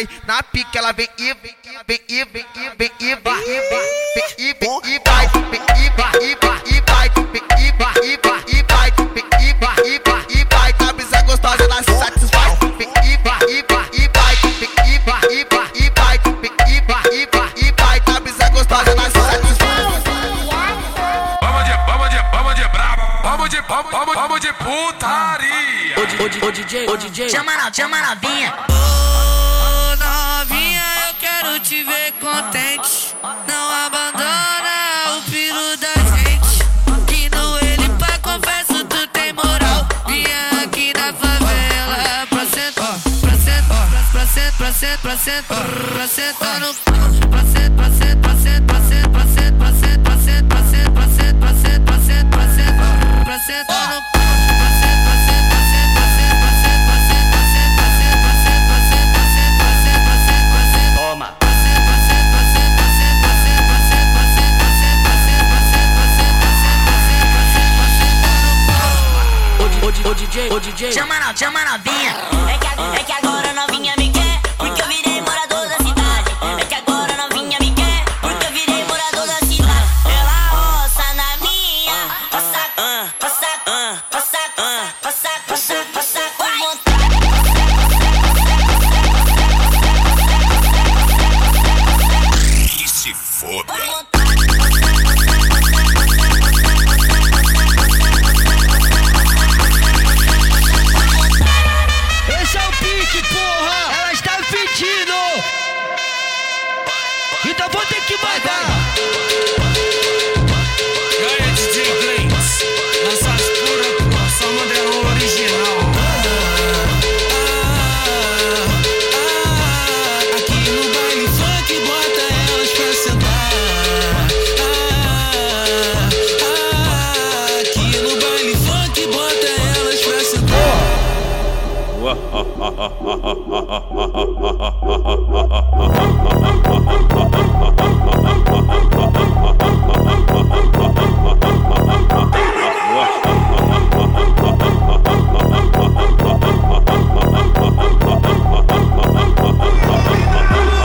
vai na pique, ela vem e vem e vem e vem e vem e vai e vai e vem e vai vem e vai e vai e vai vem e vai e vai e vai vem e vai e vai e vai com gostosa ela se satisfaz vem e vai e vai e vai vem e vai e vai e vai vem e vai e vai e vai com gostosa ela se satisfaz Vamos de vamos de vamos de brabo vamos de vamos vamos de putaria Ô DJ, ô DJ, DJ Chama na, chama na vinha placenta, placenta no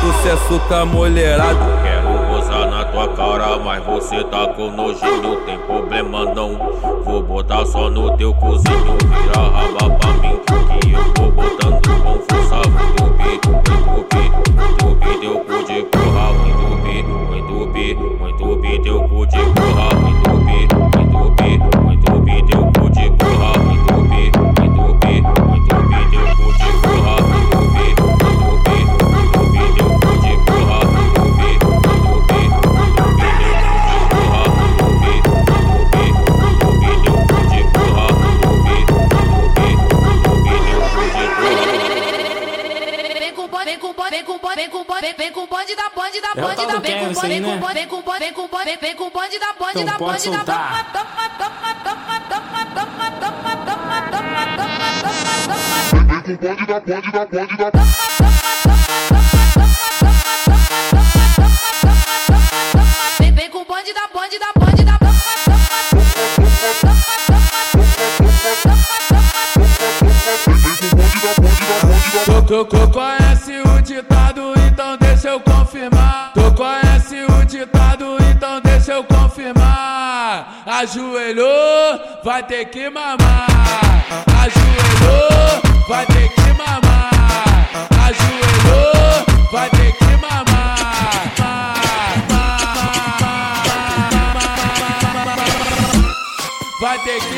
Sucesso com a tua cara, mas você tá com nojinho, tem problema não. Vou botar só no teu cozinho, vira raba pra mim, que eu vou botando com força. Vou entupir, vou entupir, teu cu de porra. Vou entupir, vou entupir, vou entupir, teu cu de porra. Vou entupir, vou entupir, vou entupir, teu cu de porra. vem, vem com o bonde da bonde da bonde da vem bonde, vem com bonde, vem com bonde, vem com bonde, vem com bonde da bonde da bonde da bonde. toma, toma, toma, toma, toma, toma, toma, toma, toma, toma, toma. Vem com bonde da bonde da bonde da Vem, vem com bonde da bonde da bonde da Coco, coco, coco, ajoelhou, vai ter que mamar. Ajoelhou, vai ter que mamar. Ajoelhou, vai ter que mamar. Vai ter que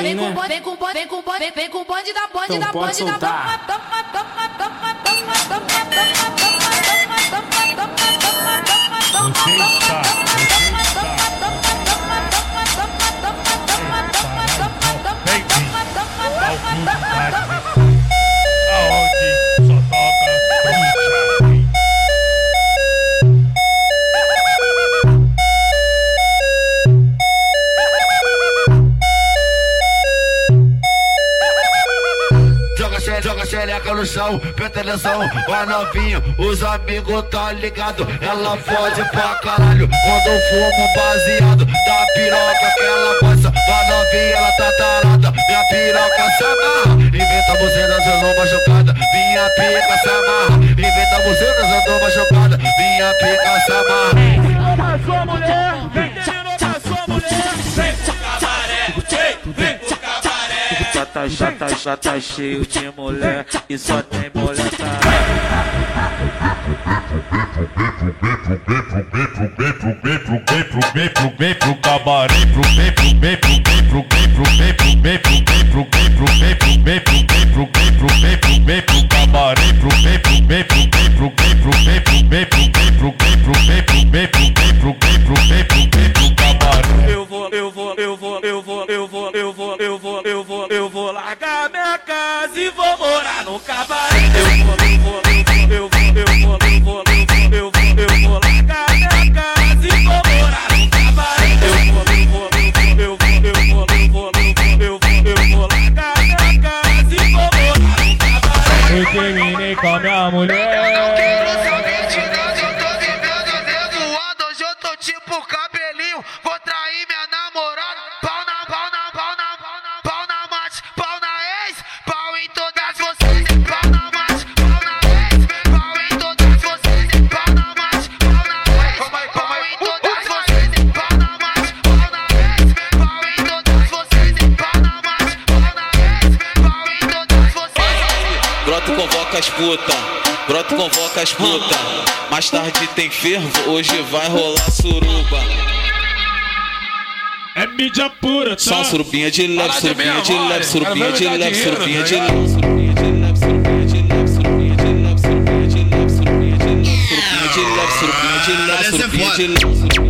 assim, vem né? Com vem com bonde, vem com bonde, vem com bonde da bonde então da bonde da bonde. Você está... no chão, presta atenção, vai novinho, os amigos tá ligado, ela fode pra caralho, quando fumo baseado, da piroca que ela passa, vai novinha, ela tá tarada, minha piroca se amarra, inventa você nas eu machucada, minha pica se amarra, inventa você nas eu machucada, minha pica se amarra. Uma só mulher, tá, já tá, já tá cheio de mulher e só tem mulher pro gabarito, pro bem, pro bem, pro bem, pro bem, pro bem, pro bem, pro bem, pro bem, pro bem, pro bem, pro bem, pro bem, pro bem, pro bem, pro gabarito, pro bem, pro bem, pro bem, pro bem, pro bem, pro bem, pro bem, pro no vai. broto convoca as puta, broto convoca as puta. Mais tarde tem fervo, hoje vai rolar suruba. É mídia pura, tá? Só surubinha de leve, surubinha de leve, surubinha de leve, surubinha de leve, surubinha de leve, surubinha de leve, surubinha de leve, surubinha de leve, surubinha de leve, surubinha de leve, surubinha de leve, surubinha de leve.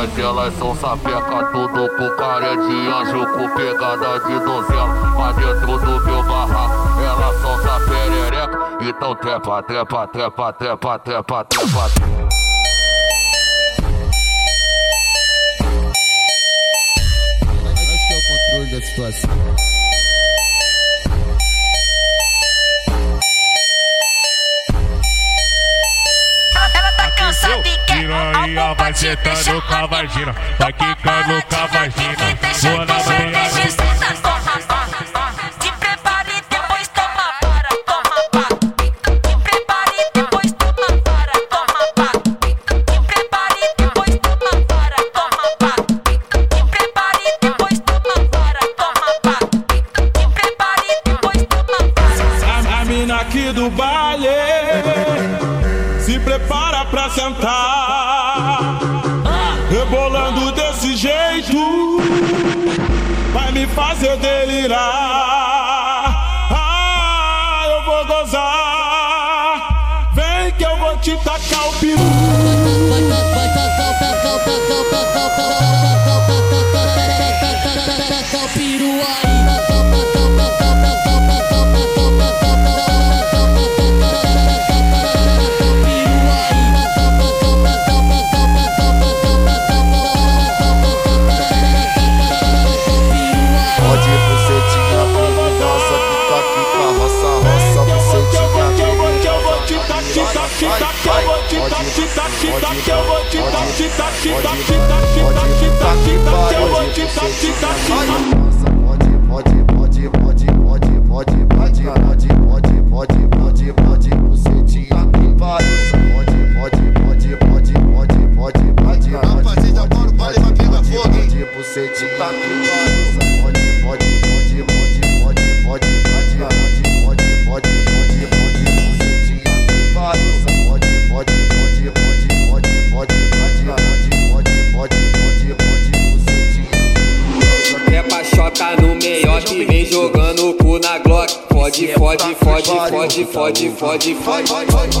Elas são sapeca, tudo com cara de anjo, com pegada de donzela. Pra dentro do meu barraco, elas são saperereca. Então trepa, trepa, trepa, trepa, trepa, trepa. Acho que é o controle da situação. Piranha vai sentando com a vagina, vai quicando com a vagina. Vou na banheira. Fazer delirar. Ah, eu vou gozar, vem que eu vou te tacar o peru. shit, that shit, that shit, that shit. Fode, fode, fode.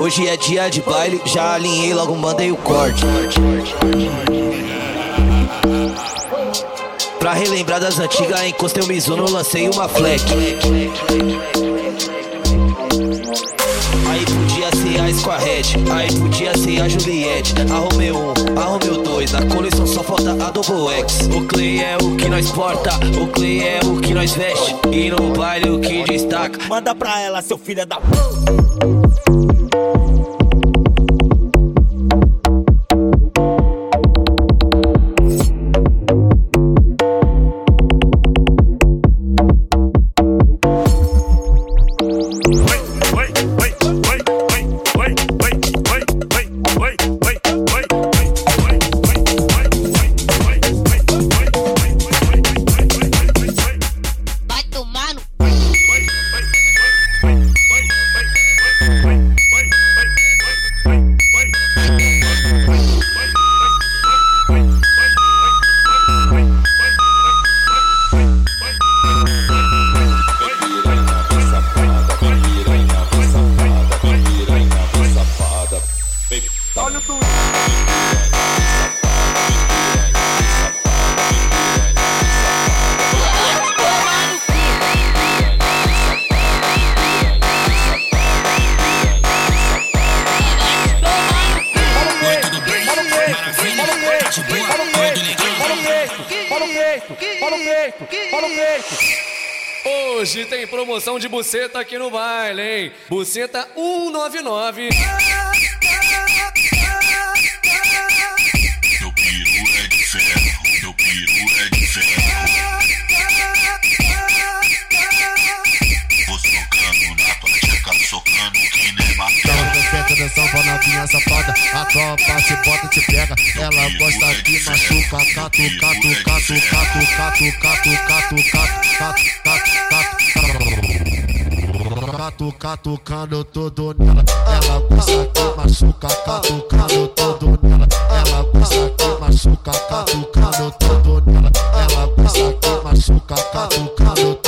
Hoje é dia de baile, já alinhei, logo mandei o corte. Pra relembrar das antigas, encostei o Mizuno, lancei uma fleck. Ser a Squared, aí podia ser a Juliette. Arrumei um, arrumei o dois, na coleção só falta a Double X. O Clay é o que nós porta, o Clay é o que nós veste. E no baile o que destaca. Manda pra ela, seu filho da Hoje tem promoção de buceta aqui no baile, hein? Buceta 199. Pra novinha safada A tropa se bota e te pega Ela gosta que machuca Catu, catu, catu, catu, catu, catu, catu, catu, catu, catu, catu Catucando tudo nela Ela gosta que machuca Catucando tudo nela Ela gosta que machuca Catucando tudo nela Ela gosta que machuca Catucando tudo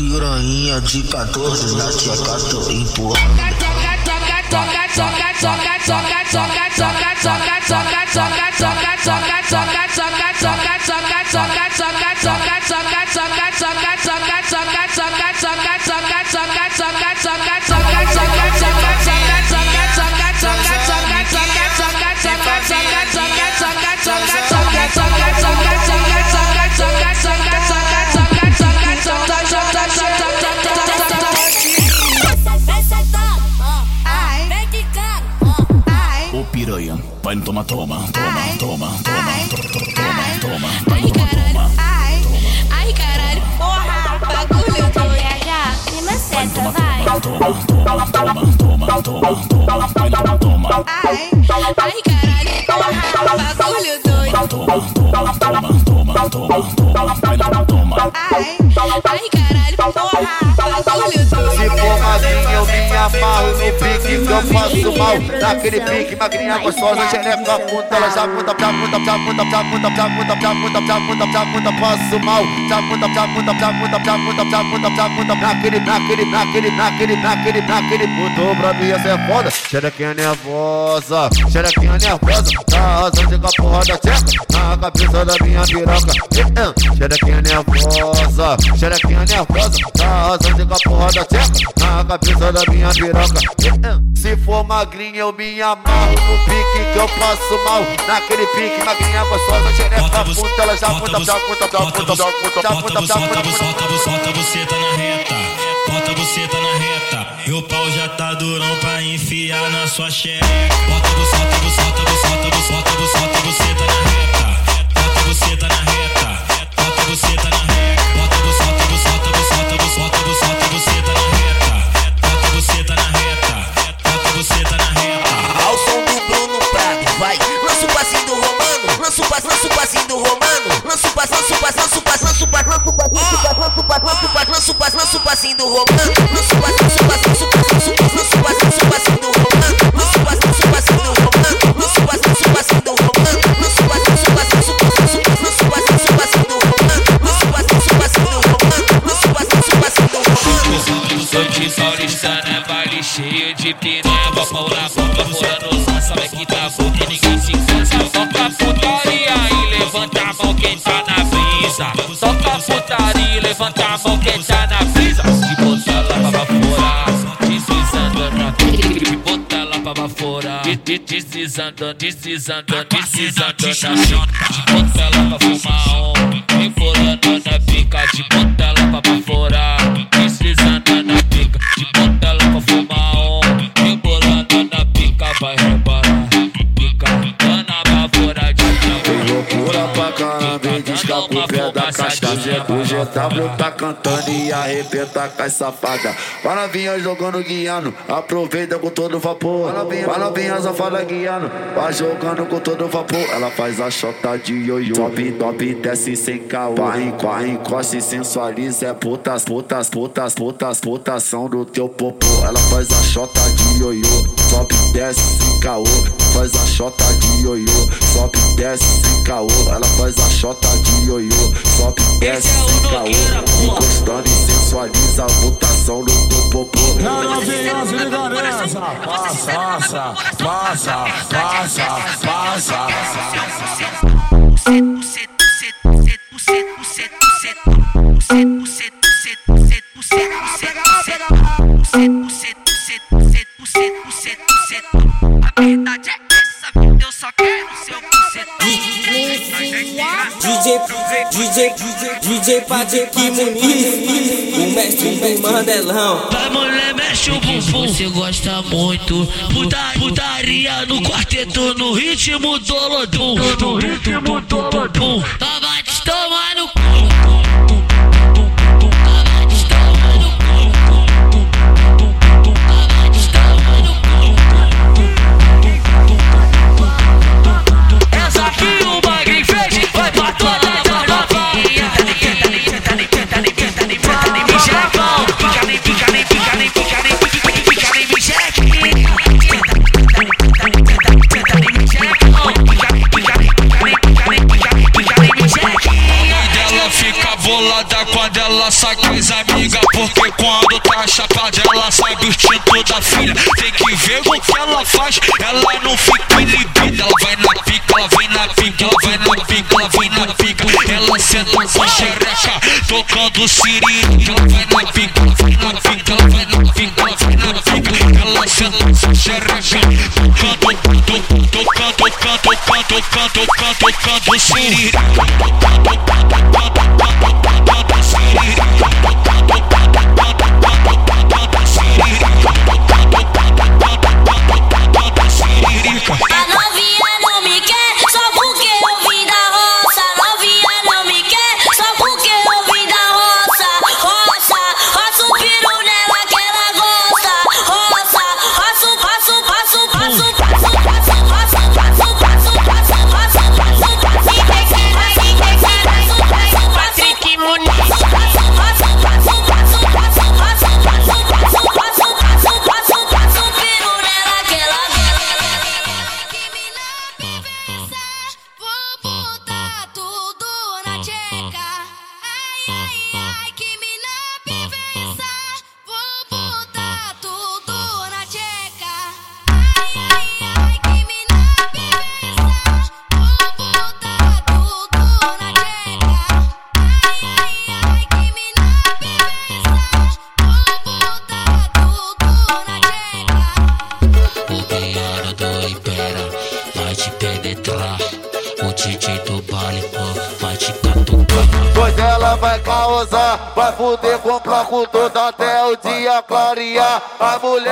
piranha de 14 na tcheca tô empurrando. Vai no toma, toma, toma, toma, toma, toma, toma, vai no toma, toma. Ai, ai caralho, porra, bagulho do PH, me maceta, vai. Toma, toma, toma, toma, toma, toma, vai no toma. Ai, ai caralho, porra, bagulho doido. Toma, toma, toma, toma, toma, toma, amarro no pique que eu faço mal Naquele pique, magrinha gostosa, xereca puta Ela já puta, já puta, já puta, já puta, já puta, já puta, já puta, já puta, passo mal Já puta, já puta, já puta, já puta, já puta, já puta Naquele, naquele, naquele, naquele, naquele, naquele Puto pra mim essa é foda Xerequinha nervosa, xerequinha nervosa Tá arrasando com a porra da tcheca Na cabeça da minha piroca Xerequinha nervosa, xerequinha nervosa Tá arrasando com a porra da tcheca Na cabeça da minha piroca Se for magrinha eu me amarro No pique que eu passo mal Naquele pique magrinha gostosa Xereca puta, ela já puta, já puta, já puta, já puta, já puta, já puta, Bota, você tá na reta, bota você tá na reta. E o pau já tá durão pra enfiar na sua xereca. Bota, bota, bota, bota, bota, bota você tá na reta, bota você tá na reta, bota você tá na reta. Bota ela pra fora, de- de- deslizando, deslizando, deslizando na pique Bota ela pra fumar um, embolando na pica. De bota ela pra fora, deslizando na pica. De bota ela pra fumar O GW tá cantando e arrebenta com as safadas. Vai novinha jogando guiano, aproveita com todo vapor. Vai novinha safada guiano, vai jogando com todo vapor. Ela faz a chota de ioiô, top, top, desce sem caô. Vai, corre, encosta e sensualiza, é putas, putas, putas, putas, putação do teu popô. Ela faz a chota de ioiô, top, desce sem caô. Faz a chota de ioiô, sobe, desce sem caô. Ela faz a chota de ioiô, sobe, desce sem caô Encostando e sensualiza a mutação do teu popô Novinha, se liga nessa. Passa, passa, passa, passa, passa. A DJ, DJ, DJ Patrick Muniz, o mestre do Mandelão. Vai mulher, mexe o bumbum. Você gosta muito Puta, Putaria no quarteto No ritmo do lodum. No ritmo do lodum. Vai te tomar do Siri. Ela vai na pica, vai na pica, vai na pica, vai na pica. Ela se lança toca toca toca toca toca tocando, tocando, tocando, toca toca toca tocando, tocando, Siri.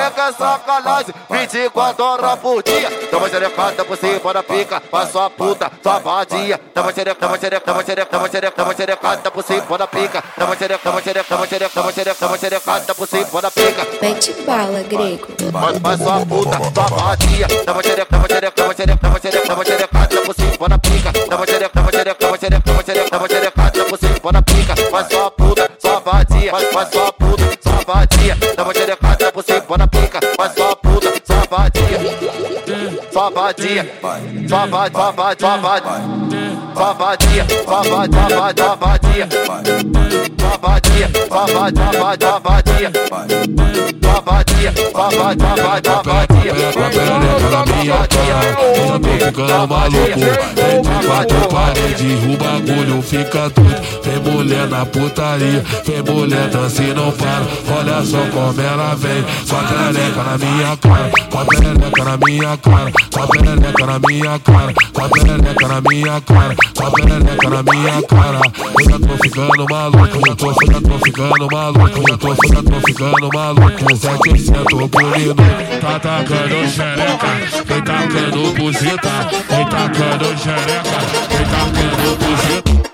A mulher quer sacanagem, 24 horas por dia. Toma xerecada por cima da pica, faz sua puta, sua vadia. Toma xereca, toma xereca, toma xereca, toma xereca, toma xerecada por cima da pica. Toma xereca, toma xereca, toma xereca, toma xereca, toma xerecada por cima da pica. Mete bala, grego. Faz, faz sua puta, sua vadia. Toma xereca, toma xereca, toma xereca, toma xereca, toma xerecada por cima da pica. Toma xereca, toma xereca, toma xereca, toma xereca, toma xerecada por cima da pica. Faz sua puta, sua vadia. Faz sua puta, sua vadia. Toma xerecada vadia, só vai, só vai, só vai, só vadia, só vai, só vadia. Sua vadia, sua vadia, sua vadia, sua vadia. na cara, eu já tô ficando maluco. Entre quatro paredes, o bagulho fica doido. Vem mulher na putaria, vem mulher dança e não para. Olha só como ela vem, só perereca na minha cara, só perereca na minha cara, só perereca na minha cara, só perereca na minha cara, só perereca na minha cara. Eu já tô ficando maluco, eu tô, já tô ficando maluco, eu tô, já tô ficando maluco. 700 por minuto, tá tacando xereca, vem tacando buzita, vem tacando xereca, vem tacando buzita.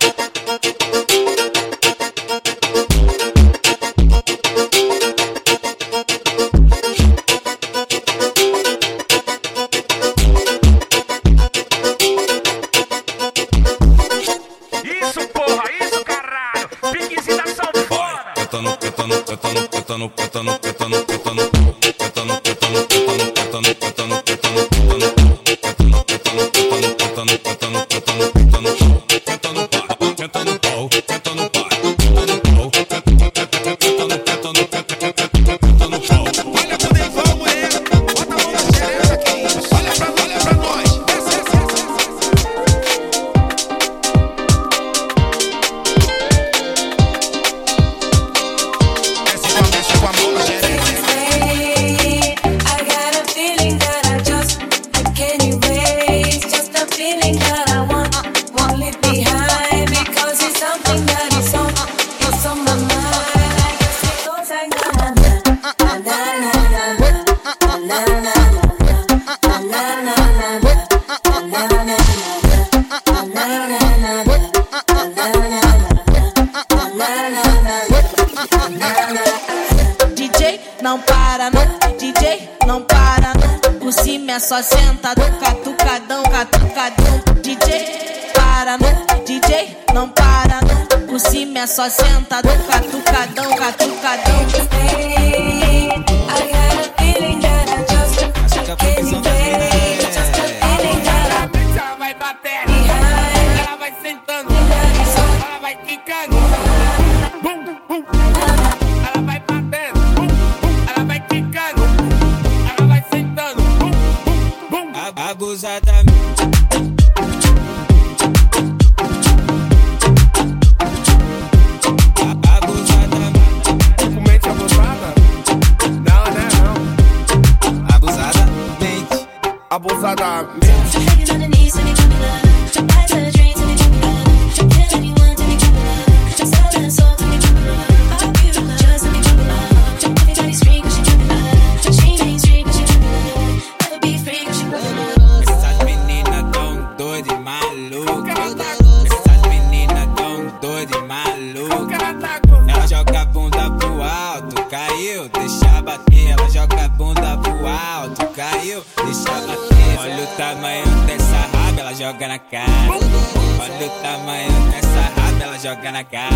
Não para não. Por cima é só senta, catucadão, catucadão. I got a feeling that I just raba,